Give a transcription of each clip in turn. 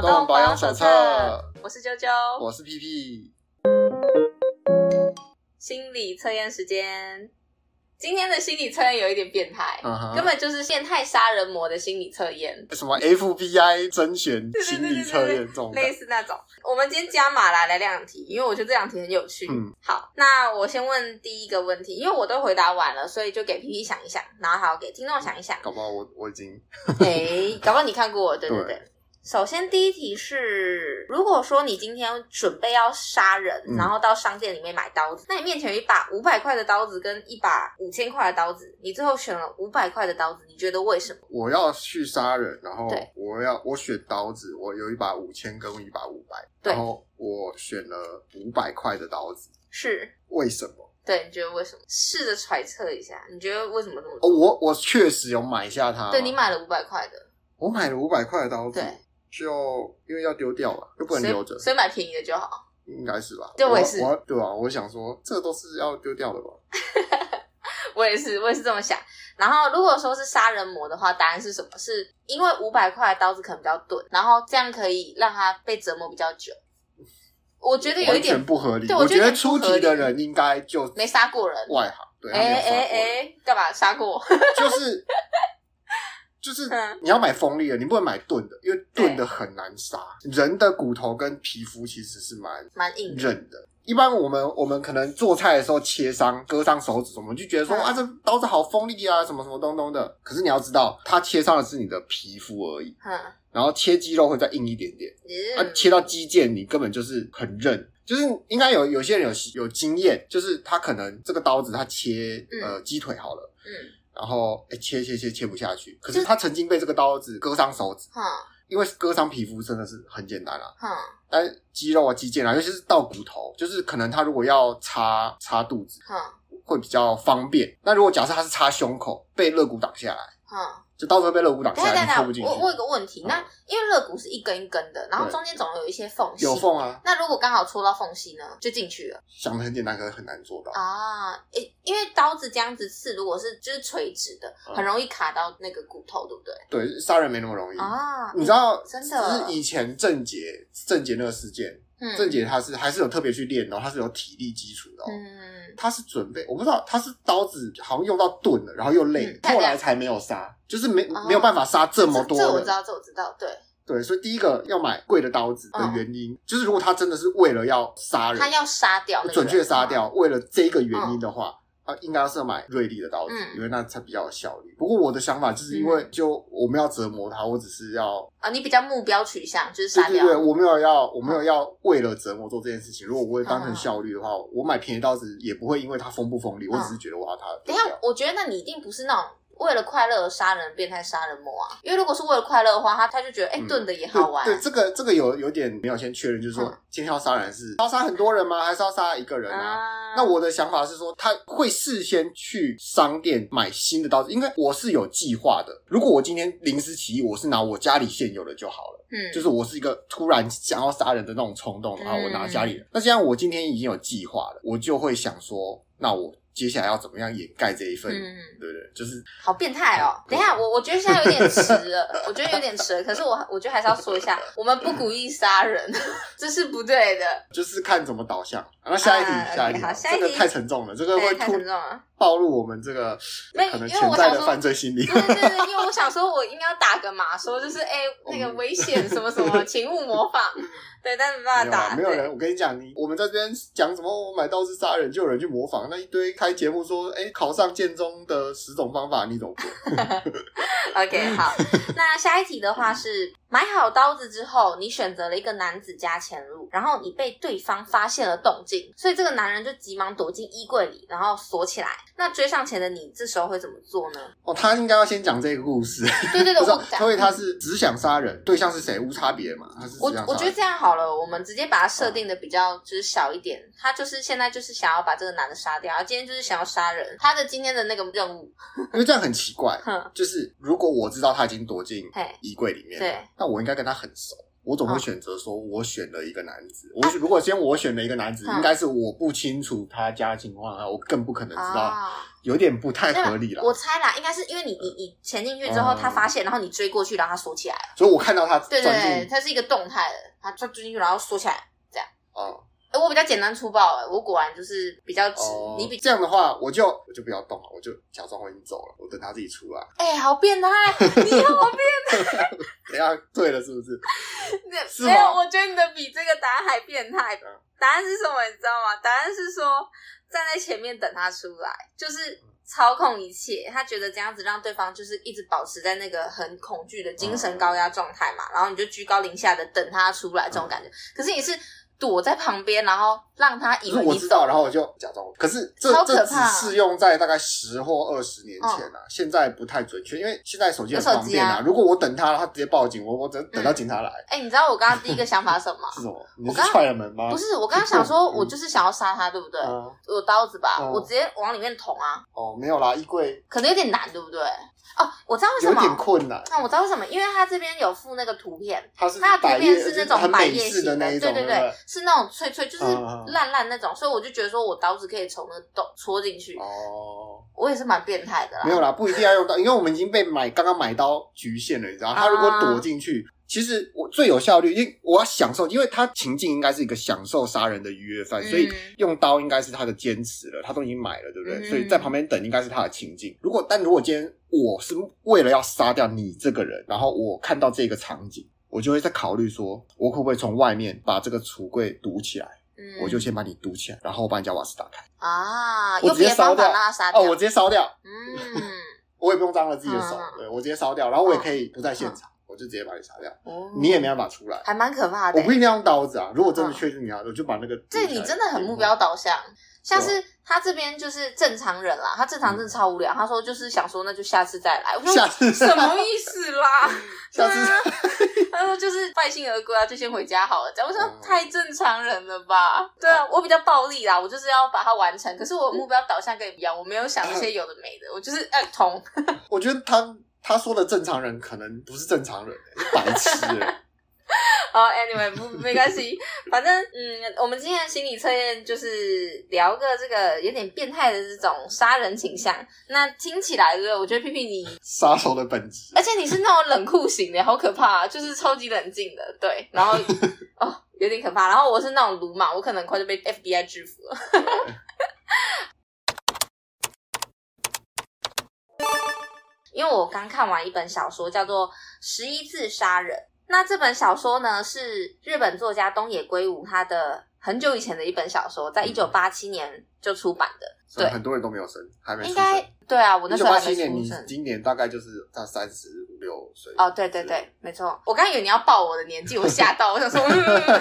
脑洞保养手册，我是啾啾，我是屁屁。心理测验时间。今天的心理测验有一点变态，uh huh. 根本就是变态杀人魔的心理测验。什么 FBI 甄选心理测验这种，类似那种。我们今天加码来来两题，因为我觉得这两题很有趣。嗯，好，那我先问第一个问题，因为我都回答完了，所以就给 P P 想一想，然后还要给听众想一想。搞不好我我已经，哎、欸，搞不好你看过，对对对。对首先，第一题是：如果说你今天准备要杀人，嗯、然后到商店里面买刀子，那你面前有一把五百块的刀子跟一把五千块的刀子，你最后选了五百块的刀子，你觉得为什么？我要去杀人，然后我要我选刀子，我有一把五千跟一把五百，然后我选了五百块的刀子，是为什么？对，你觉得为什么？试着揣测一下，你觉得为什么这么说？哦，我我确实有买下它，对，你买了五百块的，我买了五百块的刀子，对。就因为要丢掉了，又不能留着，所以买便宜的就好，应该是吧？对，我也是，我对啊，我想说，这都是要丢掉的吧？我也是，我也是这么想。然后，如果说是杀人魔的话，答案是什么？是因为五百块的刀子可能比较钝，然后这样可以让他被折磨比较久。我觉得有一点不合理。对，我觉得出题的人应该就没杀过人，外行。对，哎哎哎，干嘛杀过？就是。就是你要买锋利的，你不能买钝的，因为钝的很难杀。人的骨头跟皮肤其实是蛮蛮硬韧的。一般我们我们可能做菜的时候切伤、割伤手指，我们就觉得说、嗯、啊，这刀子好锋利啊，什么什么东东的。可是你要知道，它切伤的是你的皮肤而已。嗯。然后切肌肉会再硬一点点。嗯。啊，切到肌腱，你根本就是很韧。就是应该有有些人有有经验，就是他可能这个刀子他切、嗯、呃鸡腿好了。嗯。然后，哎，切切切切不下去。可是他曾经被这个刀子割伤手指，嗯，因为割伤皮肤真的是很简单啦，嗯，但肌肉啊、肌腱啊，尤其是到骨头，就是可能他如果要插插肚子，嗯，会比较方便。那如果假设他是插胸口，被肋骨挡下来，嗯。就刀子会被肋骨挡下来，你戳不进去。我我有个问题，那因为肋骨是一根一根的，然后中间总有一些缝隙。有缝啊。那如果刚好戳到缝隙呢，就进去了。想的很简单，可是很难做到啊。诶，因为刀子这样子刺，如果是就是垂直的，很容易卡到那个骨头，对不对？对，杀人没那么容易啊。你知道，真的，就是以前郑捷郑捷那个事件，郑姐她是还是有特别去练的，她是有体力基础的。嗯。她是准备，我不知道她是刀子好像用到钝了，然后又累，后来才没有杀，就是没没有办法杀这么多人。这我知道，这我知道，对对，所以第一个要买贵的刀子的原因，就是如果他真的是为了要杀人，他要杀掉，准确杀掉，为了这个原因的话。啊，应该是要买锐利的刀子，嗯、因为那才比较有效率。不过我的想法就是因为，就我们要折磨他，我只是要啊，你比较目标取向，就是杀掉。对对对，我没有要，我没有要为了折磨做这件事情。如果我会当成效率的话，嗯、我买便宜刀子也不会因为它锋不锋利，嗯、我只是觉得我要它。等一下，我觉得那你一定不是那种。为了快乐而杀人，变态杀人魔啊！因为如果是为了快乐的话，他他就觉得，哎、欸，钝的也好玩。对，对，这个这个有有点没有先确认，就是说，嗯、今天要杀人是要杀很多人吗？还是要杀一个人啊？啊那我的想法是说，他会事先去商店买新的刀子，因为我是有计划的。如果我今天临时起意，我是拿我家里现有的就好了。嗯，就是我是一个突然想要杀人的那种冲动，然后我拿家里的。嗯、那既然我今天已经有计划了，我就会想说，那我。接下来要怎么样掩盖这一份？嗯，对不对？就是好变态哦！等一下，我我觉得现在有点迟了，我觉得有点迟了。可是我我觉得还是要说一下，我们不鼓励杀人，这是不对的。就是看怎么导向。那下一题，下一题，这个太沉重了，这个会暴露我们这个可能潜在的犯罪心理。对对对，因为我想说，我应该要打个码，说就是哎，那个危险什么什么，请勿模仿。对，但是没办法打。没有人，我跟你讲，你我们在这边讲什么？我买刀是杀人，就有人去模仿，那一堆开节目说，哎，考上建中的十种方法，你怎么做？OK，好，那下一题的话是。买好刀子之后，你选择了一个男子家潜入，然后你被对方发现了动静，所以这个男人就急忙躲进衣柜里，然后锁起来。那追上前的你，这时候会怎么做呢？哦，他应该要先讲这个故事。对对对，我所以他是只想杀人，对象是谁无差别嘛？他是我我觉得这样好了，我们直接把它设定的比较就是小一点。他就是现在就是想要把这个男的杀掉，然后今天就是想要杀人。他的今天的那个任务，因为这样很奇怪，就是如果我知道他已经躲进衣柜里面，对。那我应该跟他很熟，我总会选择说，我选了一个男子。我如果先我选了一个男子，应该是我不清楚他家的情况啊，我更不可能知道，有点不太合理了。我猜啦，应该是因为你你你潜进去之后，他发现，然后你追过去，然后他锁起来了。所以我看到他对对对，他是一个动态的，他追进去然后锁起来，这样。哦。哎，我比较简单粗暴，哎，我果然就是比较直。哦、你比这样的话，我就我就不要动了，我就假装我已经走了，我等他自己出来。哎，好变态，你好变态。等下对了，是不是？是没有，我觉得你的比这个答案还变态。答案是什么？你知道吗？答案是说站在前面等他出来，就是操控一切。他觉得这样子让对方就是一直保持在那个很恐惧的精神高压状态嘛，嗯、然后你就居高临下的等他出来，这种感觉。嗯、可是你是。躲在旁边，然后让他以为我知道，然后我就假装。可是这可这只适用在大概十或二十年前啊，嗯、现在不太准确，因为现在手机很方便啊。啊如果我等他，他直接报警，我我等等到警察来。哎、你知道我刚刚第一个想法是什么？是什么？我是踹了门吗？不是，我刚刚想说，我 就是想要杀他，对不对？嗯、有刀子吧？嗯、我直接往里面捅啊。哦，没有啦，衣柜可能有点难，对不对？哦，我知道为什么有点困难。那我知道为什么，因为它这边有附那个图片，它的图片是那种百叶型的，对对对，是那种脆脆，就是烂烂那种，所以我就觉得说我刀子可以从那洞戳进去。哦，我也是蛮变态的啦。没有啦，不一定要用刀，因为我们已经被买刚刚买刀局限了，你知道，他如果躲进去。其实我最有效率，因为我要享受，因为他情境应该是一个享受杀人的愉悦犯，嗯、所以用刀应该是他的坚持了，他都已经买了，对不对？嗯、所以在旁边等应该是他的情境。如果但如果今天我是为了要杀掉你这个人，然后我看到这个场景，我就会在考虑说，我可不可以从外面把这个橱柜堵起来？嗯，我就先把你堵起来，然后我把你家瓦斯打开。啊，我直接烧掉，哦，我直接烧掉，嗯，我也不用脏了自己的手，嗯、对，我直接烧掉，然后我也可以不在现场。我就直接把你杀掉，哦、你也没办法出来，还蛮可怕的。我不一定要用刀子啊，如果真的确定你要，嗯、我就把那个。这你真的很目标导向，嗯、像是他这边就是正常人啦，他正常真的超无聊。嗯、他说就是想说那就下次再来，我说下次什么意思啦？下次他说就是败兴而归啊，就先回家好了。这样我说太正常人了吧？嗯、对啊，我比较暴力啦，我就是要把它完成。可是我目标导向跟你一样，我没有想那些有的没的，我就是爱通。我觉得他。他说的正常人可能不是正常人，是白痴。好，Anyway，不没关系，反正嗯，我们今天的心理测验就是聊个这个有点变态的这种杀人倾向。那听起来，对，我觉得屁屁你 杀手的本质，而且你是那种冷酷型的，好可怕，啊，就是超级冷静的，对。然后 哦，有点可怕。然后我是那种鲁莽，我可能快就被 FBI 制服了。因为我刚看完一本小说，叫做《十一字杀人》。那这本小说呢，是日本作家东野圭吾他的很久以前的一本小说，在一九八七年就出版的。嗯、对，很多人都没有生，还没出生。应该对啊，我那时候。一九八七年，你今年大概就是他三十五六岁。哦，对对对，没错。我刚以为你要报我的年纪，我吓到，我想说，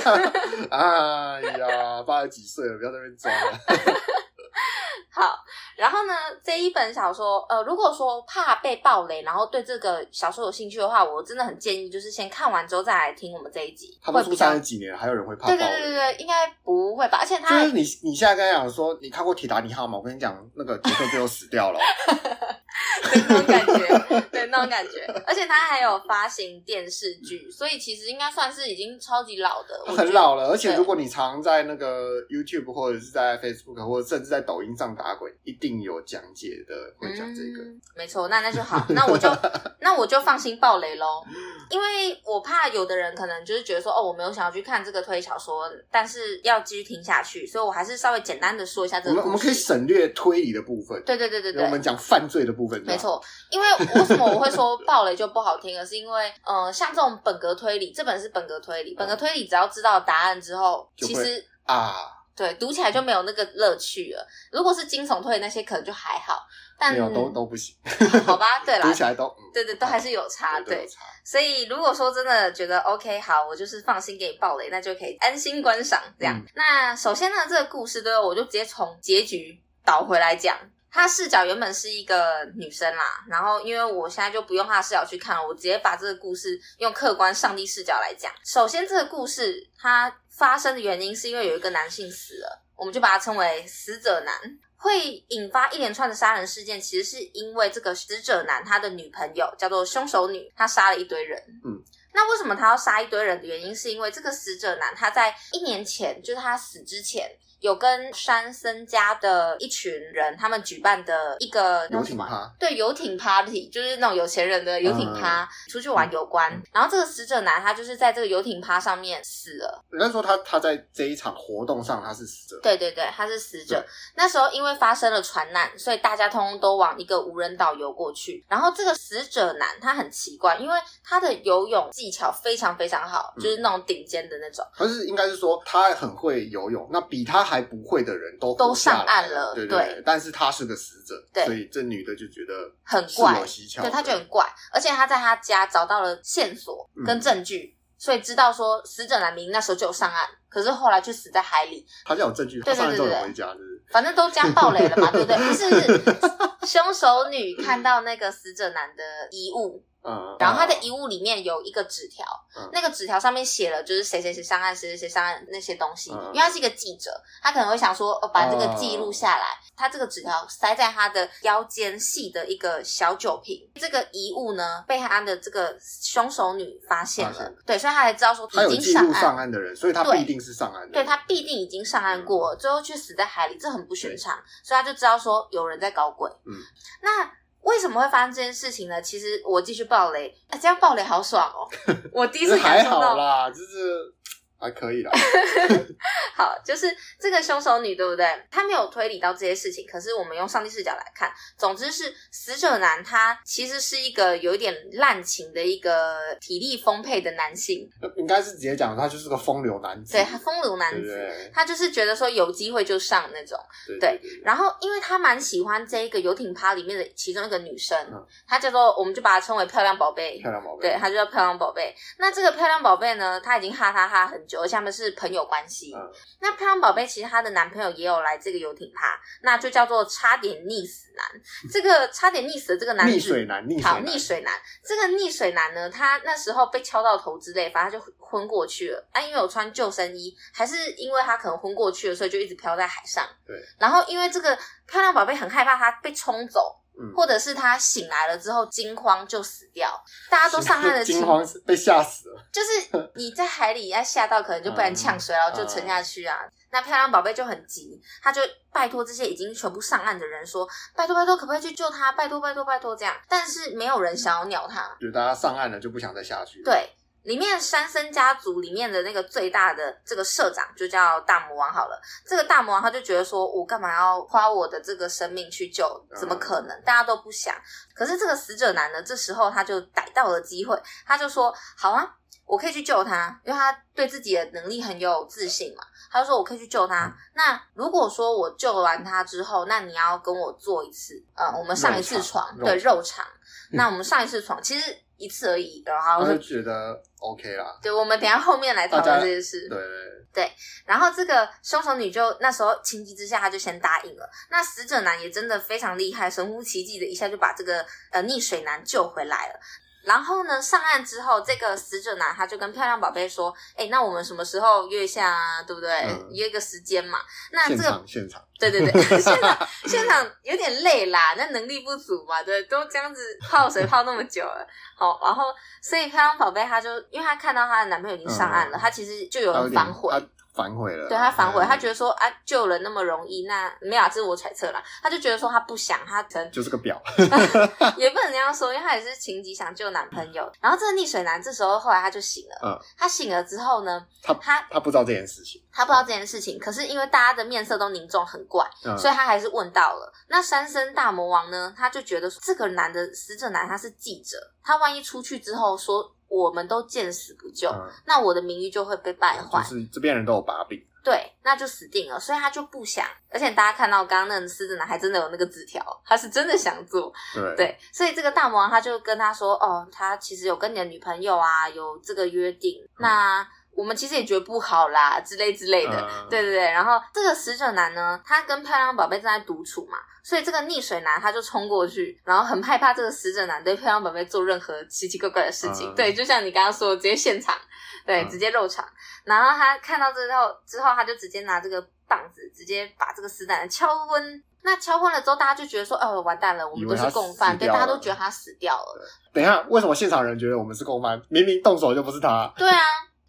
哎呀，八十几岁了，不要在那边装了。好，然后呢，这一本小说，呃，如果说怕被暴雷，然后对这个小说有兴趣的话，我真的很建议，就是先看完之后再来听我们这一集。他们出三十几年，还有人会怕暴雷？对对对应该不会吧？而且他就是你，你现在跟他讲说，你看过《铁达尼号》吗？我跟你讲，那个杰克最后死掉了。对那种感觉，对那种感觉，而且他还有发行电视剧，所以其实应该算是已经超级老的，很老了。而且如果你常在那个 YouTube 或者是在 Facebook 或者甚至在抖音上打滚，一定有讲解的会讲这个。嗯、没错，那那就好，那我就 那我就放心爆雷喽，因为我怕有的人可能就是觉得说，哦，我没有想要去看这个推理小说，但是要继续听下去，所以我还是稍微简单的说一下这个。我们我们可以省略推理的部分，对对对对对，我们讲犯罪的部分。没错，因为为什么我会说暴雷就不好听了？是因为，呃，像这种本格推理，这本是本格推理，本格推理只要知道答案之后，其实啊，对，读起来就没有那个乐趣了。如果是惊悚推理那些，可能就还好，但没有都都不行，好吧？对啦，读起来都对对，都还是有差，对。所以如果说真的觉得 OK，好，我就是放心给你爆雷，那就可以安心观赏这样。那首先呢，这个故事对我就直接从结局倒回来讲。他视角原本是一个女生啦，然后因为我现在就不用他的视角去看了，我直接把这个故事用客观上帝视角来讲。首先，这个故事它发生的原因是因为有一个男性死了，我们就把它称为死者男。会引发一连串的杀人事件，其实是因为这个死者男他的女朋友叫做凶手女，他杀了一堆人。嗯，那为什么他要杀一堆人的原因，是因为这个死者男他在一年前，就是他死之前。有跟山森家的一群人，他们举办的一个游艇趴，对，游艇 party，就是那种有钱人的游艇趴，嗯、出去玩有关。嗯、然后这个死者男，他就是在这个游艇趴上面死了。人家说他他在这一场活动上他是死者，对对对，他是死者。那时候因为发生了船难，所以大家通通都往一个无人岛游过去。然后这个死者男他很奇怪，因为他的游泳技巧非常非常好，就是那种顶尖的那种。可、嗯、是应该是说他很会游泳，那比他还不会的人都都上岸了，对。但是他是个死者，对，所以这女的就觉得很怪，对，他就很怪，而且他在他家找到了线索跟证据，嗯、所以知道说死者男明那时候就有上岸，可是后来却死在海里。他就有证据，他上岸之后回家，就是反正都将暴雷了嘛，对不对？不是 凶手女看到那个死者男的遗物。嗯，然后他的遗物里面有一个纸条，嗯、那个纸条上面写了就是谁谁谁上岸，谁谁谁上岸那些东西。嗯、因为他是一个记者，他可能会想说，哦，把这个记录下来。嗯、他这个纸条塞在他的腰间系的一个小酒瓶。这个遗物呢，被他的这个凶手女发现了，现对，所以他才知道说已经上岸上岸的人，所以他必定是上岸的。对，他必定已经上岸过，嗯、最后却死在海里，这很不寻常，所以他就知道说有人在搞鬼。嗯，那。为什么会发生这件事情呢？其实我继续爆雷，哎，这样爆雷好爽哦！我第一次感受到，还好啦，就是。还可以啦，好，就是这个凶手女，对不对？她没有推理到这些事情，可是我们用上帝视角来看，总之是死者男，他其实是一个有一点滥情的一个体力丰沛的男性，应该是直接讲，他就是个风流男子，对，他风流男子，他就是觉得说有机会就上那种，对，对，对，对，然后因为他蛮喜欢这一个游艇趴里面的其中一个女生，她、嗯、叫做，我们就把她称为漂亮宝贝，漂亮宝贝，对，她就叫漂亮宝贝。那这个漂亮宝贝呢，她已经哈哈哈很。而且他们是朋友关系。嗯、那漂亮宝贝其实她的男朋友也有来这个游艇趴，那就叫做差点溺死男。这个 差点溺死的这个男溺水男，溺水男，好溺水男。这个溺水男呢，他那时候被敲到头之类，反正他就昏过去了。啊，因为有穿救生衣，还是因为他可能昏过去了，所以就一直漂在海上。对。然后因为这个漂亮宝贝很害怕他被冲走。或者是他醒来了之后惊慌就死掉，大家都上岸的惊慌被吓死了。就是你在海里要吓到，可能就不然呛水，然后就沉下去啊。那漂亮宝贝就很急，他就拜托这些已经全部上岸的人说：“拜托拜托，可不可以去救他？拜托拜托拜托这样。”但是没有人想要鸟他，就大家上岸了就不想再下去。对。里面山森家族里面的那个最大的这个社长就叫大魔王好了。这个大魔王他就觉得说，我干嘛要花我的这个生命去救？怎么可能？大家都不想。可是这个死者男呢，这时候他就逮到了机会，他就说：好啊，我可以去救他，因为他对自己的能力很有自信嘛。他就说我可以去救他。那如果说我救完他之后，那你要跟我做一次，呃，我们上一次床，对，肉偿。那我们上一次床其实。一次而已，然后我就觉得 OK 啦。对，我们等下后面来讨论这件事。对对对。然后这个凶手女就那时候情急之下，她就先答应了。那死者男也真的非常厉害，神乎其技的一下就把这个呃溺水男救回来了。然后呢，上岸之后，这个死者男他就跟漂亮宝贝说：“哎，那我们什么时候约一下啊？对不对？嗯、约个时间嘛。”那这个现场，现场对对对，现场现场有点累啦，那能力不足嘛，对，都这样子泡水泡那么久了，好，然后所以漂亮宝贝她就因为她看到她的男朋友已经上岸了，嗯、他其实就有人反悔。反悔了，对他反悔，他觉得说啊，救人那么容易，那没有，这是我揣测啦。他就觉得说他不想，他可能就是个婊，也不能这样说，因为他也是情急想救男朋友。然后这个溺水男这时候后来他就醒了，嗯，他醒了之后呢，他他他不知道这件事情，他不知道这件事情，可是因为大家的面色都凝重很怪，嗯、所以他还是问到了。那三森大魔王呢，他就觉得说这个男的死者男他是记者，他万一出去之后说我们都见死不救，嗯、那我的名誉就会被败坏，就是这边人都有把柄。对，那就死定了，所以他就不想。而且大家看到刚刚那个狮子男还真的有那个纸条，他是真的想做。对，对，所以这个大魔王他就跟他说：“哦，他其实有跟你的女朋友啊有这个约定，嗯、那我们其实也觉得不好啦，之类之类的。嗯”对对对。然后这个死者男呢，他跟漂亮宝贝正在独处嘛，所以这个溺水男他就冲过去，然后很害怕这个死者男对漂亮宝贝做任何奇奇怪怪的事情。嗯、对，就像你刚刚说的，直接现场。对，直接肉偿。嗯、然后他看到之后，之后他就直接拿这个棒子，直接把这个死者男敲昏。那敲昏了之后，大家就觉得说，哦，完蛋了，我们都是共犯，对，大家都觉得他死掉了。等一下，为什么现场人觉得我们是共犯？明明动手就不是他。对啊。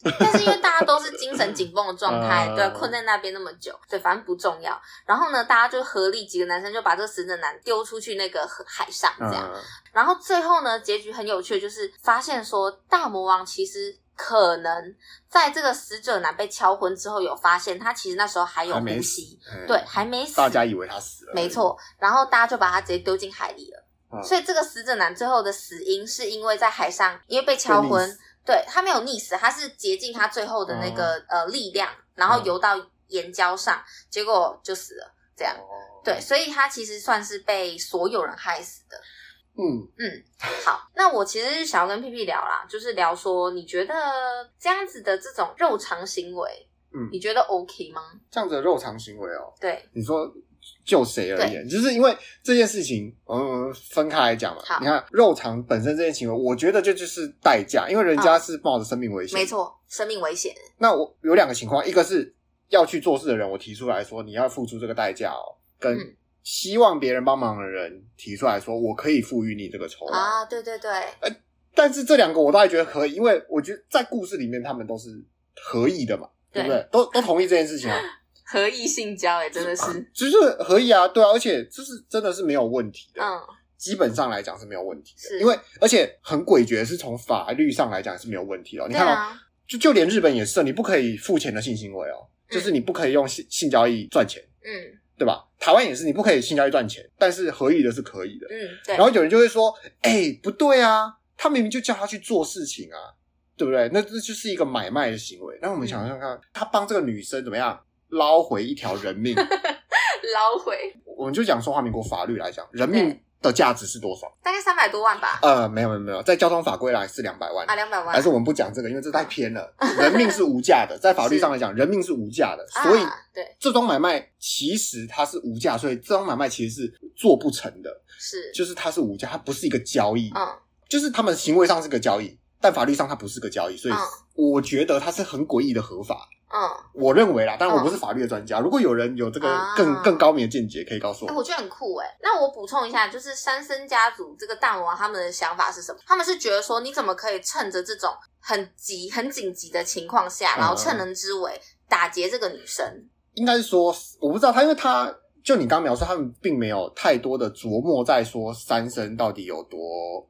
但是因为大家都是精神紧绷的状态，对，困在那边那么久，对，反正不重要。然后呢，大家就合力几个男生就把这个死者男丢出去那个海上，这样。然后最后呢，结局很有趣，就是发现说大魔王其实可能在这个死者男被敲昏之后，有发现他其实那时候还有呼吸，对，还没死。大家以为他死了，没错。然后大家就把他直接丢进海里了。所以这个死者男最后的死因是因为在海上，因为被敲昏。对，他没有溺死，他是竭尽他最后的那个、嗯、呃力量，然后游到岩礁上，嗯、结果就死了。这样，哦、对，所以他其实算是被所有人害死的。嗯嗯，好，那我其实是想要跟屁屁聊啦，就是聊说，你觉得这样子的这种肉偿行为，嗯，你觉得 OK 吗？这样子的肉偿行为哦，对，你说。就谁而言，对就是因为这件事情，嗯，分开来讲嘛。好你看肉偿本身这件行为，我觉得这就是代价，因为人家是冒着生命危险。没错，生命危险。那我有两个情况，一个是要去做事的人，我提出来说你要付出这个代价哦，跟希望别人帮忙的人提出来说我可以赋予你这个酬劳啊，对对对。呃，但是这两个我倒还觉得可以，因为我觉得在故事里面他们都是合意的嘛，对，对不对？都都同意这件事情啊。合意性交哎、欸，真的是，就是合意啊，对啊，而且这是真的是没有问题的，嗯，基本上来讲是没有问题的，因为而且很诡谲，是从法律上来讲是没有问题的。你看哦、啊，就就连日本也是，你不可以付钱的性行为哦，嗯、就是你不可以用性性交易赚钱，嗯，对吧？台湾也是，你不可以性交易赚钱，但是合意的是可以的，嗯，对。然后有人就会说，哎、欸，不对啊，他明明就叫他去做事情啊，对不对？那这就是一个买卖的行为。那我们想想看，嗯、他帮这个女生怎么样？捞回一条人命，捞回。我们就讲中华民国法律来讲，人命的价值是多少？大概三百多万吧。呃，没有没有没有，在交通法规来是两百万啊，两百万。还是我们不讲这个，因为这太偏了。人命是无价的，在法律上来讲，人命是无价的，所以对这桩买卖其实它是无价，所以这桩买卖其实是做不成的。是，就是它是无价，它不是一个交易。嗯，就是他们行为上是个交易，但法律上它不是个交易，所以我觉得它是很诡异的合法。嗯，我认为啦，当然我不是法律的专家。嗯、如果有人有这个更、啊、更高明的见解，可以告诉我。我觉得很酷哎。那我补充一下，就是三森家族这个大魔王他们的想法是什么？他们是觉得说，你怎么可以趁着这种很急、很紧急的情况下，然后趁人之危打劫这个女生？嗯、应该是说，我不知道他，因为他。就你刚描述，他们并没有太多的琢磨在说三生到底有多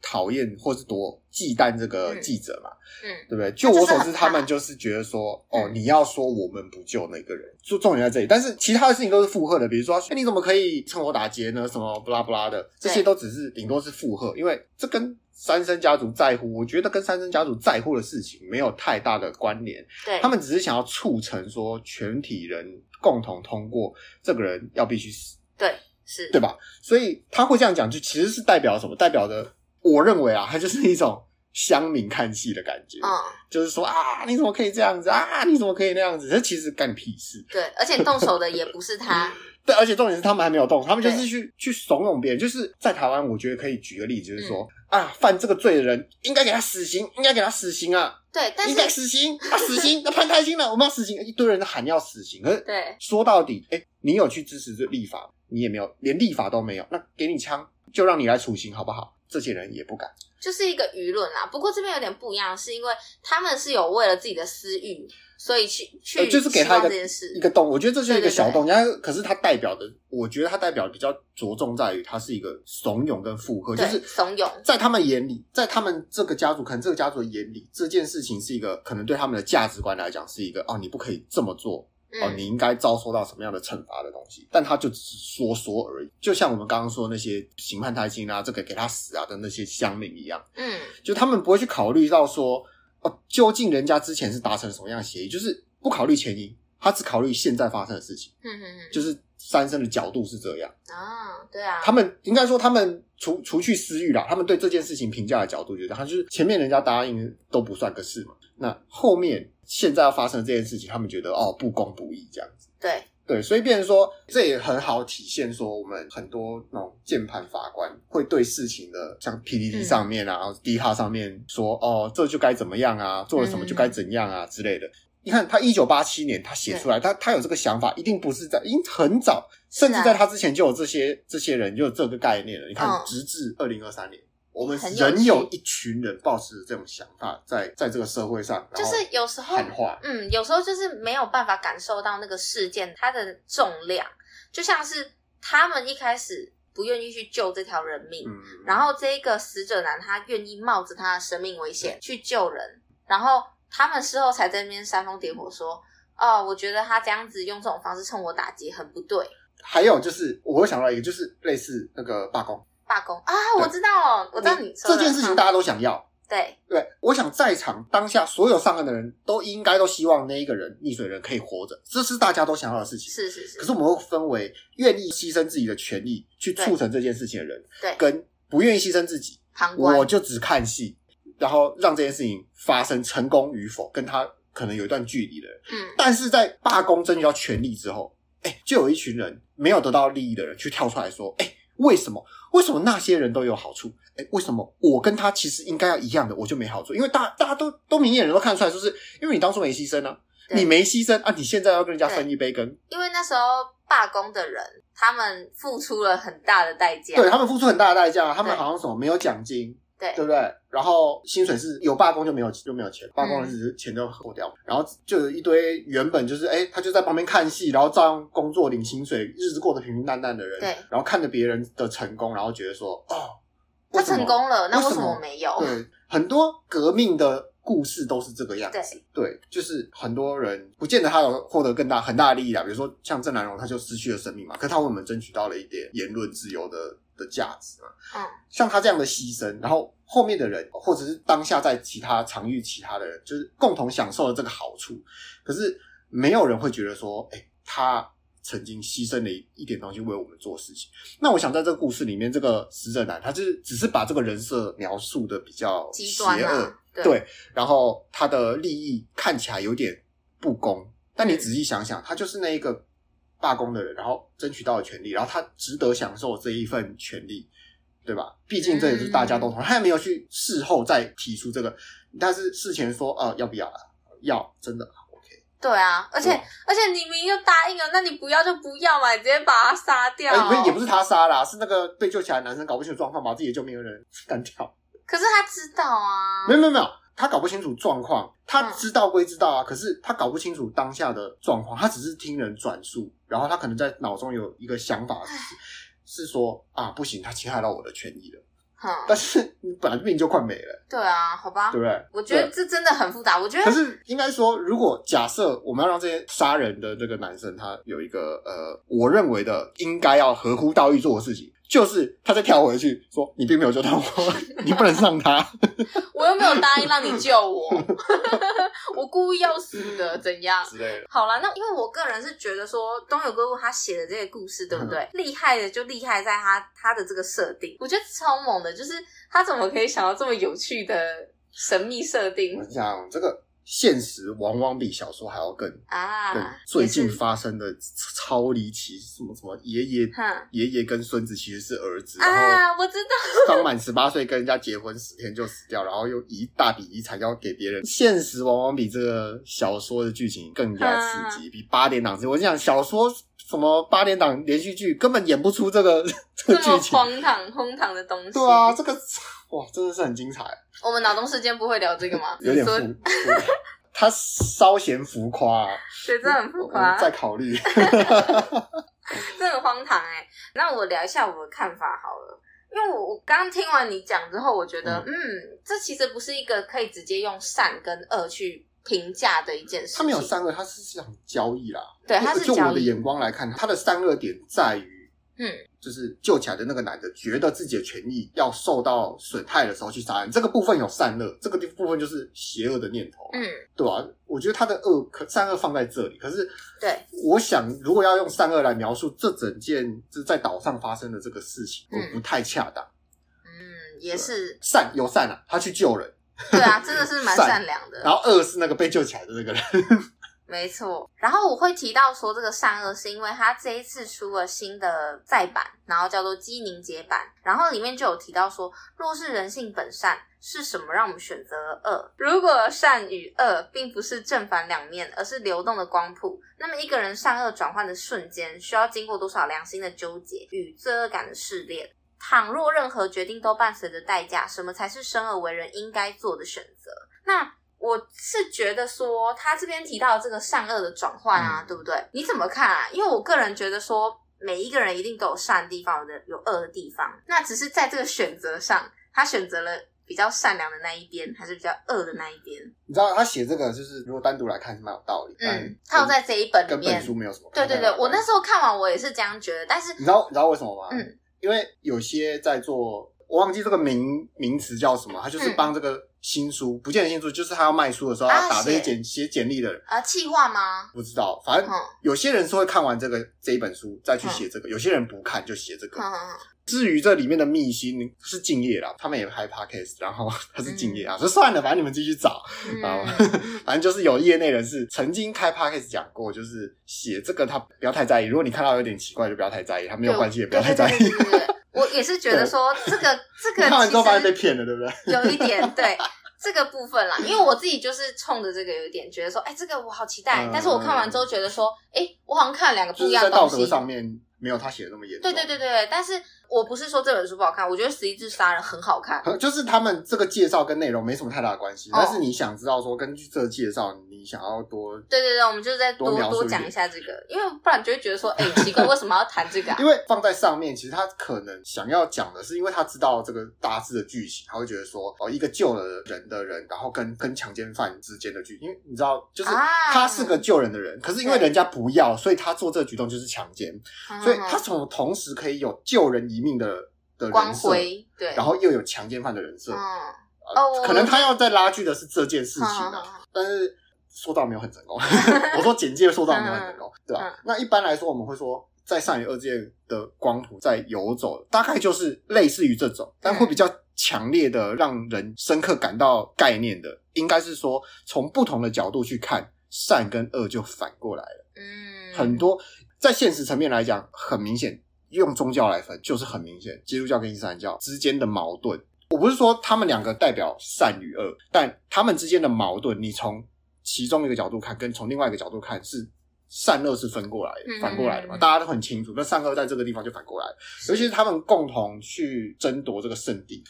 讨厌或是多忌惮这个记者嘛，嗯，嗯对不对？就我所知，他们就是觉得说，哦，你要说我们不救那个人，就重点在这里。但是其他的事情都是附和的，比如说，哎，你怎么可以趁火打劫呢？什么不拉不拉的，这些都只是顶多是附和，因为这跟三生家族在乎，我觉得跟三生家族在乎的事情没有太大的关联。对，他们只是想要促成说全体人。共同通过，这个人要必须死，对，是，对吧？所以他会这样讲，就其实是代表什么？代表的，我认为啊，他就是一种乡民看戏的感觉，嗯，就是说啊，你怎么可以这样子啊？你怎么可以那样子？这其实干屁事。对，而且动手的也不是他。对，而且重点是他们还没有动，他们就是去去怂恿别人。就是在台湾，我觉得可以举个例子，就是说、嗯、啊，犯这个罪的人应该给他死刑，应该给他死刑啊。对，但是应该死刑啊，死刑，那判太轻了，我们要死刑，一堆人都喊要死刑。可是，对，说到底，哎，你有去支持这立法，你也没有，连立法都没有，那给你枪，就让你来处刑，好不好？这些人也不敢，就是一个舆论啦。不过这边有点不一样，是因为他们是有为了自己的私欲。所以去去、呃，就是给他一个一个洞，我觉得这是一个小洞。然后，可是它代表的，我觉得它代表比较着重在于，它是一个怂恿跟附和，就是怂恿。在他们眼里，在他们这个家族，可能这个家族的眼里，这件事情是一个可能对他们的价值观来讲是一个哦，你不可以这么做哦，你应该遭受到什么样的惩罚的东西。但他就只是说说而已，就像我们刚刚说的那些刑判太轻啊，这个给他死啊的那些乡民一样，嗯，就他们不会去考虑到说。哦，究竟人家之前是达成什么样的协议？就是不考虑前因，他只考虑现在发生的事情。嗯嗯嗯，就是三生的角度是这样啊，对啊。他们应该说，他们除除去私欲啦，他们对这件事情评价的角度，觉得他就是前面人家答应都不算个事嘛。那后面现在要发生的这件事情，他们觉得哦不公不义这样子。对。对，所以变成说，这也很好体现说，我们很多那种键盘法官会对事情的，像 PTT 上面啊，D 卡、嗯、上面说，哦，这就该怎么样啊，做了什么就该怎样啊、嗯、之类的。你看他一九八七年他写出来，他他有这个想法，一定不是在，已经很早，甚至在他之前就有这些这些人就有这个概念了。你看，直至二零二三年，我们仍有一群人抱持这种想法，在在这个社会上，就是有时候喊话，嗯，有时候就是没有办法感受到那个事件它的重量，就像是他们一开始。不愿意去救这条人命，嗯、然后这个死者男他愿意冒着他的生命危险去救人，然后他们事后才在那边煽风点火说：“哦，我觉得他这样子用这种方式冲我打击很不对。”还有就是，我会想到一个，就是类似那个罢工，罢工啊，我知道，我知道你说这件事情大家都想要。对对，我想在场当下所有上岸的人都应该都希望那一个人溺水人可以活着，这是大家都想要的事情。是是是。可是我们会分为愿意牺牲自己的权利去促成这件事情的人，对，跟不愿意牺牲自己，我就只看戏，然后让这件事情发生成功与否，跟他可能有一段距离的人。嗯。但是在罢工争取到权利之后，哎，就有一群人没有得到利益的人去跳出来说，哎。为什么？为什么那些人都有好处？哎，为什么我跟他其实应该要一样的，我就没好处？因为大大家都都明眼人都看出来，就是因为你当初没牺牲啊，你没牺牲啊，你现在要跟人家分一杯羹。因为那时候罢工的人，他们付出了很大的代价，对他们付出很大的代价，他们好像什么没有奖金。对，对不对？然后薪水是有罢工就没有就没有钱，罢工的是钱都扣掉。嗯、然后就有一堆原本就是哎，他就在旁边看戏，然后照样工作领薪水，日子过得平平淡淡的人，对。然后看着别人的成功，然后觉得说哦，他成功了，那为什么我没有？对，很多革命的故事都是这个样子。对，对，就是很多人不见得他有获得更大很大的利益啊，比如说像郑南榕，他就失去了生命嘛，可是他为我们争取到了一点言论自由的。的价值嘛，嗯，像他这样的牺牲，然后后面的人，或者是当下在其他场域其他的人，就是共同享受了这个好处。可是没有人会觉得说，哎，他曾经牺牲了一点东西为我们做事情。那我想在这个故事里面，这个死者男，他就是只是把这个人设描述的比较邪恶，啊，对，对，然后他的利益看起来有点不公，但你仔细想想，他就是那一个。罢工的人，然后争取到了权利，然后他值得享受这一份权利，对吧？毕竟这也是大家都同他也没有去事后再提出这个，但是事前说啊、呃，要不要啊？要，真的。对啊，而且而且你明明就答应了，那你不要就不要嘛，你直接把他杀掉。哎、欸，也不是他杀啦，是那个被救起来的男生搞不清楚状况，把自己的救命恩人干掉。可是他知道啊，没有没有没有。他搞不清楚状况，他知道归知道啊，嗯、可是他搞不清楚当下的状况，他只是听人转述，然后他可能在脑中有一个想法是，是说啊，不行，他侵害到我的权益了。嗯、但是你本来命就快没了。对啊，好吧，对不对？我觉得这真的很复杂。我觉得，可是应该说，如果假设我们要让这些杀人的这个男生，他有一个呃，我认为的应该要合乎道义做的事情。就是他再跳回去说：“你并没有救到我，你不能上他。我又没有答应让你救我，我故意要死的，怎样？之类的。好啦，那因为我个人是觉得说，东野圭吾他写的这个故事，对不对？厉害的就厉害在他他的这个设定，我觉得超猛的，就是他怎么可以想到这么有趣的神秘设定？我想这个。现实往往比小说还要更啊！更最近发生的超离奇，什么什么爷爷爷爷跟孙子其实是儿子啊！我知道，刚满十八岁跟人家结婚十天就死掉，然后又一大笔遗产要给别人。现实往往比这个小说的剧情更加刺激，比八点档。我讲小说什么八点档连续剧根本演不出这个这 个剧情，荒唐荒唐的东西。对啊，这个哇，真的是很精彩。我们脑洞时间不会聊这个吗？有点浮，他稍嫌浮夸啊，对，这很浮夸。再考虑，这很荒唐哎。那我聊一下我的看法好了，因为我我刚听完你讲之后，我觉得，嗯，嗯，这其实不是一个可以直接用善跟恶去评价的一件事。他没有善恶，他是想交易啦。对，他是交易。就我的眼光来看，他的善恶点在于。嗯，就是救起来的那个男的，觉得自己的权益要受到损害的时候去杀人，这个部分有善恶，这个部分就是邪恶的念头，嗯，对吧？我觉得他的恶可善恶放在这里，可是对，我想如果要用善恶来描述这整件就是在岛上发生的这个事情，不、太恰当。嗯，也是善有善啊，他去救人，对啊，真的是蛮善良的。然后恶是那个被救起来的那个人。没错，然后我会提到说这个善恶，是因为他这一次出了新的再版，然后叫做基凝结版，然后里面就有提到说，若是人性本善，是什么让我们选择了恶？如果善与恶并不是正反两面，而是流动的光谱，那么一个人善恶转换的瞬间，需要经过多少良心的纠结与罪恶感的试炼？倘若任何决定都伴随着代价，什么才是生而为人应该做的选择？那我是觉得说，他这边提到这个善恶的转换啊，嗯、对不对？你怎么看啊？因为我个人觉得说，每一个人一定都有善的地方，有的有恶的地方，那只是在这个选择上，他选择了。比较善良的那一边，还是比较恶的那一边？你知道他写这个，就是如果单独来看是蛮有道理。嗯，套在这一本里面，跟本书没有什么。对对对，我那时候看完，我也是这样觉得。但是你知道你知道为什么吗？嗯，因为有些在做，我忘记这个名名词叫什么，他就是帮这个新书，不见得新书，就是他要卖书的时候，要打这些简写。简历的人。啊，企划吗？不知道，反正有些人是会看完这个这一本书再去写这个，有些人不看就写这个。至于这里面的秘辛是敬业啦，他们也拍 podcast，然后他是敬业啊，所以算了，反正你们继续找啊，反正就是有业内人士曾经开 podcast 讲过，就是写这个他不要太在意，如果你看到有点奇怪，就不要太在意，他没有关系，也不要太在意。我也是觉得说这个 这个看完之后发现被骗了，对不对？有一点 对这个部分啦，因为我自己就是冲着这个有一点觉得说，哎，这个我好期待，但是我看完之后觉得说，哎，我好像看了两个不一样的东西，在道德上面没有他写的那么严重。对对对对，但是。我不是说这本书不好看，我觉得《十一字杀人》很好看。就是他们这个介绍跟内容没什么太大的关系，但是你想知道说，根据这个介绍，你想要多……对对对，我们就再多多讲一下这个，因为不然就会觉得说，哎，奇怪，为什么要谈这个啊？因为放在上面，其实他可能想要讲的是，因为他知道这个大致的剧情，他会觉得说，哦，一个救了人的人，然后跟跟强奸犯之间的剧情，因为你知道，就是他是个救人的人，可是因为人家不要，所以他做这个举动就是强奸，所以他从同时可以有救人一命的。的光辉，对，然后又有强奸犯的人设，嗯，呃、可能他要再拉锯的是这件事情啊，嗯、但是说到没有很成功，我说简介说到没有很成功，嗯、对吧？嗯、那一般来说，我们会说，在善与恶之间的光谱在游走，大概就是类似于这种，但会比较强烈的让人深刻感到概念的，应该是说从不同的角度去看善跟恶就反过来了，嗯，很多在现实层面来讲，很明显。用宗教来分，就是很明显，基督教跟伊斯兰教之间的矛盾。我不是说他们两个代表善与恶，但他们之间的矛盾，你从其中一个角度看，跟从另外一个角度看，是善恶是分过来的，反过来的嘛？大家都很清楚，那善恶在这个地方就反过来，尤其是他们共同去争夺这个圣地。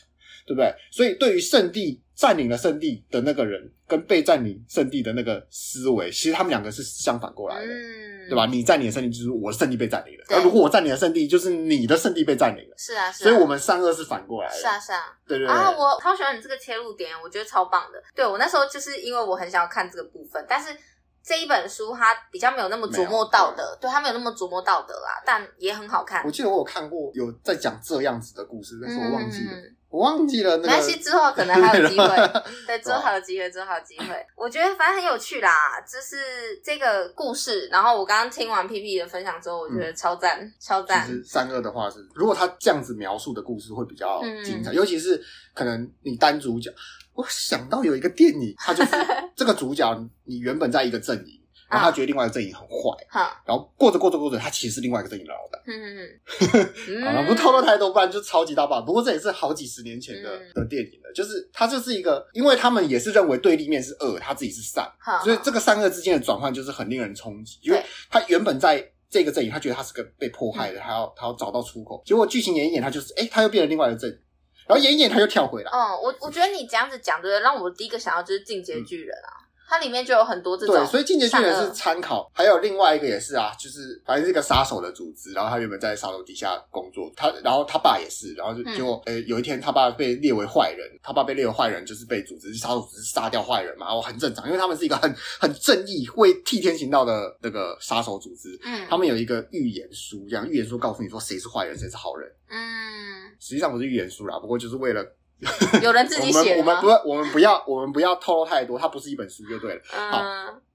对不对？所以对于圣地占领了圣地的那个人，跟被占领圣地的那个思维，其实他们两个是相反过来的，嗯、对吧？你占领的圣地就是我的圣地被占领了，而如果我占领的圣地就是你的圣地被占领了，是啊，是啊。所以我们善恶是反过来的，是啊，是啊。对对对。啊，我超喜欢你这个切入点，我觉得超棒的。对，我那时候就是因为我很想要看这个部分，但是这一本书它比较没有那么琢磨道德，对，它没有那么琢磨道德啦，但也很好看。我记得我有看过有在讲这样子的故事，但是我忘记了。嗯我忘记了，那个，没关系，之后可能还有机会。对，之后还有机会，之后还有机会。我觉得反正很有趣啦，就是这个故事。然后我刚刚听完 P P 的分享之后，我觉得超赞，嗯、超赞。其实善恶的话是，如果他这样子描述的故事会比较精彩，嗯、尤其是可能你单主角。我想到有一个电影，它就是 这个主角，你原本在一个阵营。然后他觉得另外一个阵营很坏，好，然后过着过着过着，他其实是另外一个阵营的老大。嗯嗯嗯，好了，不透露太多，不然就超级大爆。不过这也是好几十年前的的电影了，就是他就是一个，因为他们也是认为对立面是恶，他自己是善，所以这个善恶之间的转换就是很令人冲击。因为他原本在这个阵营，他觉得他是个被迫害的，他要他要找到出口。结果剧情演一演，他就是哎，他又变了另外一个阵营，然后演一演他又跳回来。哦，我我觉得你这样子讲的，让我第一个想到就是进阶巨人啊。它里面就有很多这种，对，所以进阶巨人是参考，还有另外一个也是啊，就是反正是一个杀手的组织，然后他原本在杀手底下工作，他然后他爸也是，然后就就呃、嗯欸、有一天他爸被列为坏人，他爸被列为坏人就是被组织杀手组织杀掉坏人嘛，哦很正常，因为他们是一个很很正义、会替天行道的那个杀手组织，嗯，他们有一个预言书，这样预言书告诉你说谁是坏人，谁是好人，嗯，实际上不是预言书啦，不过就是为了。有人自己写？我们我们不，我们不要，我们不要透露太多。它不是一本书就对了。嗯、好，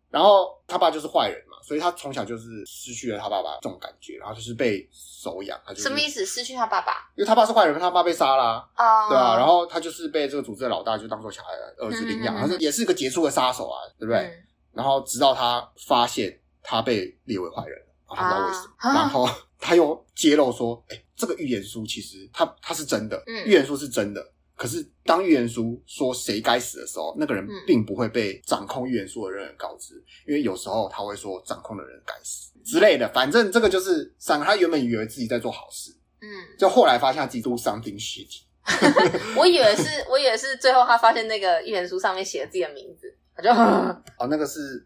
然后他爸就是坏人嘛，所以他从小就是失去了他爸爸这种感觉，然后就是被收养。他就是、什么意思？失去他爸爸？因为他爸是坏人，他爸被杀了啊。对啊，然后他就是被这个组织的老大就当做小孩儿子领养，他是、嗯、也是一个杰出的杀手啊，对不对？嗯、然后直到他发现他被列为坏人，然后他不知道为什么，啊、然后他又揭露说：“哎，这个预言书其实他他是真的，预言书是真的。”可是当预言书说谁该死的时候，那个人并不会被掌控预言书的人告知，因为有时候他会说掌控的人该死之类的。反正这个就是三个，他原本以为自己在做好事，嗯，就后来发现他自己 do something shitty。我以为是，我以为是最后他发现那个预言书上面写了自己的名字。他就 哦，那个是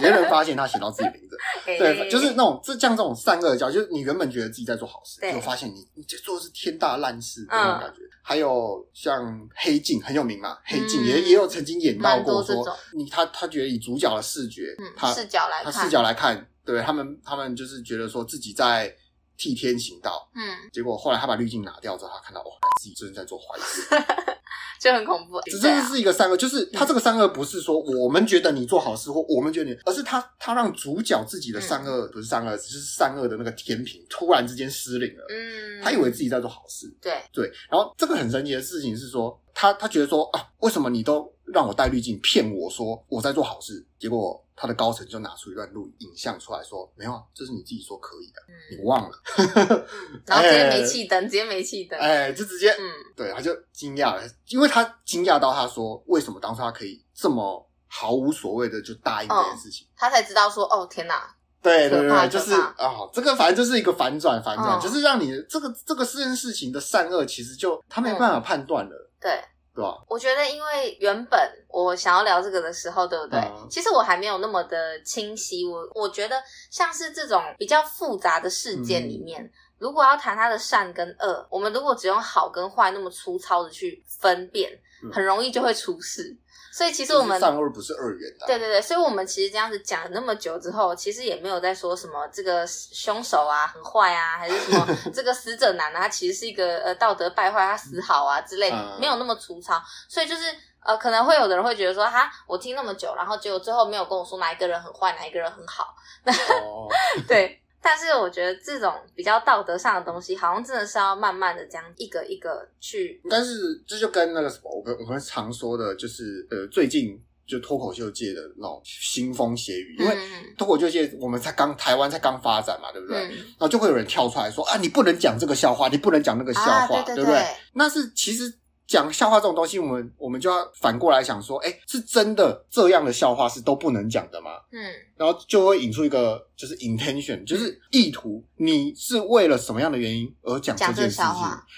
别人发现他写到自己名字，对，就是那种，这像这种善恶的交，就是你原本觉得自己在做好事，就发现你你做的是天大烂事的那种感觉。还有像黑镜很有名嘛，黑镜也也有曾经演到过说，你他他觉得以主角的视觉，他视角来看，他视角来看，对他们他们就是觉得说自己在替天行道，嗯，结果后来他把滤镜拿掉之后，他看到哇，自己真的在做坏事。就很恐怖，只是这是一个善恶，就是他这个善恶不是说我们觉得你做好事或我们觉得你，而是他他让主角自己的善恶不是善恶，只是善恶的那个天平突然之间失灵了。嗯，他以为自己在做好事，对。对。然后这个很神奇的事情是说，他他觉得说啊，为什么你都让我戴滤镜骗我说我在做好事，结果。他的高层就拿出一段录影像出来说：“没有啊，这是你自己说可以的，嗯、你忘了。”然后直接煤气灯，直接煤气灯，哎，就直接，嗯，对，他就惊讶了，因为他惊讶到他说：“为什么当初他可以这么毫无所谓的就答应这件事情？”哦、他才知道说：“哦，天哪！”对对对，就是啊、哦，这个反正就是一个反转，反转、哦、就是让你这个这个这件事情的善恶，其实就他没办法判断了，对。对吧？我觉得，因为原本我想要聊这个的时候，对不对？嗯、其实我还没有那么的清晰。我我觉得，像是这种比较复杂的事件里面，嗯、如果要谈它的善跟恶，我们如果只用好跟坏那么粗糙的去分辨，嗯、很容易就会出事。所以其实我们善恶不是二元的，对对对，所以我们其实这样子讲了那么久之后，其实也没有在说什么这个凶手啊很坏啊，还是什么 这个死者男啊，他其实是一个呃道德败坏，他死好啊之类没有那么粗糙。所以就是呃可能会有的人会觉得说哈，我听那么久，然后结果最后没有跟我说哪一个人很坏，哪一个人很好，那、哦、对。但是我觉得这种比较道德上的东西，好像真的是要慢慢的这样一个一个去。但是这就跟那个什么，我们我们常说的，就是呃，最近就脱口秀界的那种腥风血雨，因为脱口秀界我们才刚台湾才刚发展嘛，对不对？嗯、然后就会有人跳出来说啊，你不能讲这个笑话，你不能讲那个笑话，啊、对，对，对，对不对？那是其实。讲笑话这种东西，我们我们就要反过来想说，哎，是真的这样的笑话是都不能讲的吗？嗯，然后就会引出一个就是 intention，就是意图，你是为了什么样的原因而讲这件事情？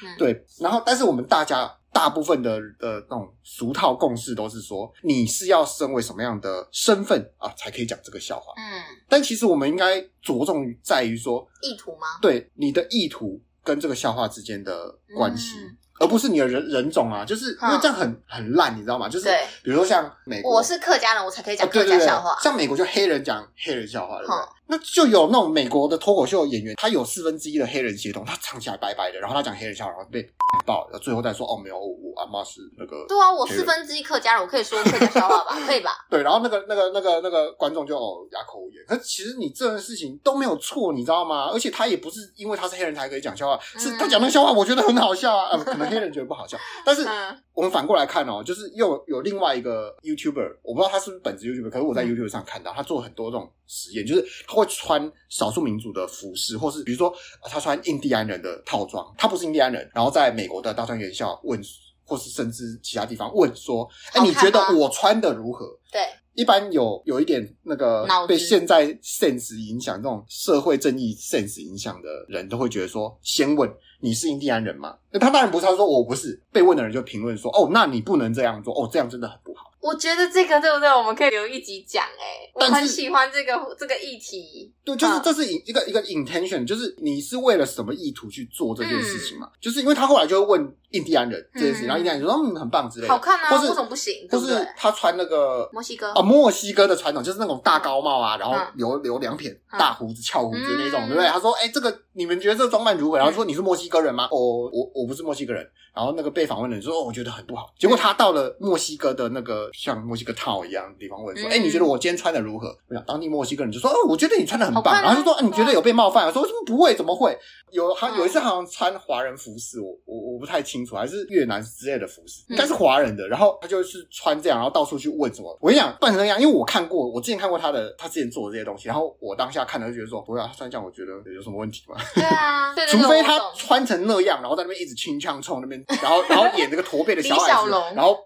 嗯、对，然后但是我们大家大部分的呃那种俗套共识都是说，你是要身为什么样的身份啊才可以讲这个笑话？嗯，但其实我们应该着重于在于说意图吗？对，你的意图跟这个笑话之间的关系。嗯而不是你的人人种啊，就是因为这样很很烂，你知道吗？就是比如说像美国，我是客家人，我才可以讲客家笑话。像美国就黑人讲黑人笑话，对不对？那就有那种美国的脱口秀演员，他有四分之一的黑人血统，他唱起来白白的，然后他讲黑人笑话，然后被 爆，然后最后再说哦没有，我阿妈是那个。对啊，我四分之一客家人，我可以说客家笑话吧？可以吧？对，然后那个那个那个那个观众就哦哑口无言。可是其实你这件事情都没有错，你知道吗？而且他也不是因为他是黑人才可以讲笑话，是他讲那个笑话我觉得很好笑啊，可能黑人觉得不好笑。但是我们反过来看哦，就是又有，有另外一个 YouTuber，我不知道他是不是本职 YouTuber，可是我在 YouTube 上看到他做很多这种实验，就是他会穿少数民族的服饰，或是比如说他穿印第安人的套装，他不是印第安人，然后在美国的大专院校问，或是甚至其他地方问说，哎，你觉得我穿的如何？对，一般有有一点那个被现在 sense 影响，这种社会正义 sense 影响的人都会觉得说，先问。你是印第安人吗？那他当然不是，他说我不是。被问的人就评论说：“哦，那你不能这样做，哦，这样真的很不好。”我觉得这个对不对？我们可以留一集讲哎、欸、我很喜欢这个这个议题。对，就是这是一个一个 intention，就是你是为了什么意图去做这件事情嘛？嗯、就是因为他后来就会问印第安人这件事情，嗯、然后印第安人说：“嗯，很棒之类的。”好看啊，或是为什么不行？或是他穿那个墨西哥啊，墨西哥的传统就是那种大高帽啊，然后留留两撇大胡子、翘胡子那种，对不对？他说：“哎，这个你们觉得这个装扮如何？”然后说：“你是墨西哥人吗？”哦，我我不是墨西哥人。然后那个被访问的人说：“哦，我觉得很不好。”结果他到了墨西哥的那个像墨西哥套一样的地方问说：“哎、嗯欸，你觉得我今天穿的如何？”我想当地墨西哥人就说：“哦，我觉得你穿的很棒。”然后就说：“哎、啊，你觉得有被冒犯？”我说：“不会，怎么会？有好有一次好像穿华人服饰，我我我不太清楚，还是越南之类的服饰，应该是华人的。然后他就是穿这样，然后到处去问什么。我跟你讲，扮成那样，因为我看过，我之前看过他的，他之前做的这些东西。然后我当下看了就觉得说：“不会啊，他穿这样，我觉得有什么问题吗？”对啊，对对除非他穿成那样，然后在那边一直轻枪冲那边，然后然后演这个驼背的小矮子，然后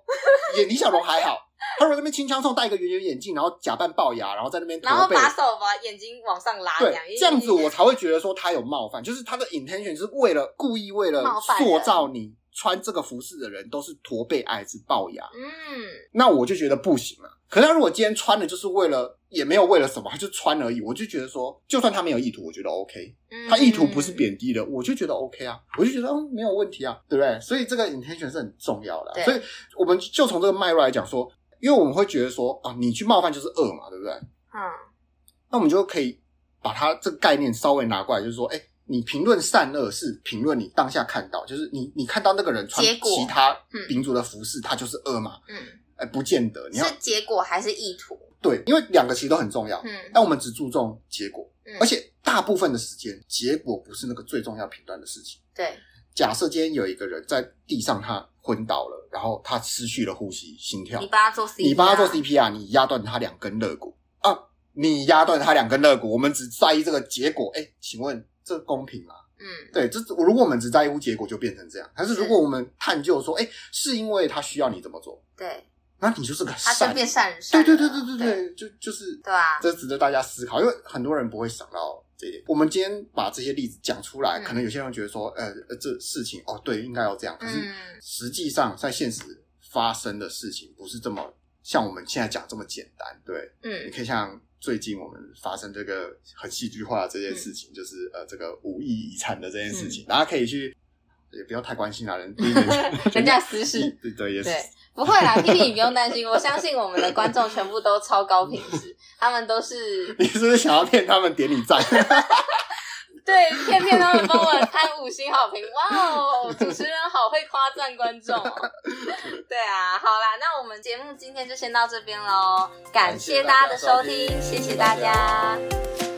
演李小龙还好。他如果在那边轻枪送，戴一个圆圆眼镜，然后假扮龅牙，然后在那边驼背，然后把手把眼睛往上拉，对，这样子我才会觉得说他有冒犯，就是他的 intention 是为了故意为了塑造你穿这个服饰的人都是驼背矮子龅牙，嗯，那我就觉得不行了。可是他如果今天穿的就是为了，也没有为了什么，他就穿而已，我就觉得说，就算他没有意图，我觉得 OK，他意图不是贬低的，我就觉得 OK 啊，我就觉得嗯没有问题啊，对不对？所以这个 intention 是很重要的，所以我们就从这个脉络来讲说。因为我们会觉得说啊，你去冒犯就是恶嘛，对不对？嗯，那我们就可以把它这个概念稍微拿过来，就是说，哎，你评论善恶是评论你当下看到，就是你你看到那个人穿其他民族的服饰，他就是恶嘛？嗯，哎，不见得，你要是结果还是意图？对，因为两个其实都很重要，嗯，但我们只注重结果，嗯，而且大部分的时间，结果不是那个最重要评断的事情。对，假设今天有一个人在地上，他昏倒了。然后他失去了呼吸、心跳。你帮他做 CPR，你帮他做 CPR，你压断他两根肋骨啊！你压断他两根肋骨，我们只在意这个结果。哎，请问这公平吗？嗯，对，这如果我们只在乎结果，就变成这样。但是如果我们探究说，哎，是因为他需要你这么做，对，那你就是个善，他就变善人。对对对对对对，就就是对啊，这值得大家思考，因为很多人不会想到。我们今天把这些例子讲出来，可能有些人觉得说，呃，这事情哦，对，应该要这样。可是实际上，在现实发生的事情不是这么像我们现在讲这么简单。对，嗯，你可以像最近我们发生这个很戏剧化的这件事情，就是呃，这个五亿遗产的这件事情，大家可以去，也不要太关心啊，人 人家私事，对对也是。不会啦，屁屁你不用担心，我相信我们的观众全部都超高品质，他们都是。你是不是想要骗他们点你赞？对，骗骗他们帮我按五星好评。哇哦，主持人好会夸赞观众哦。对啊，好啦，那我们节目今天就先到这边喽，感谢大家的收听。谢谢大家。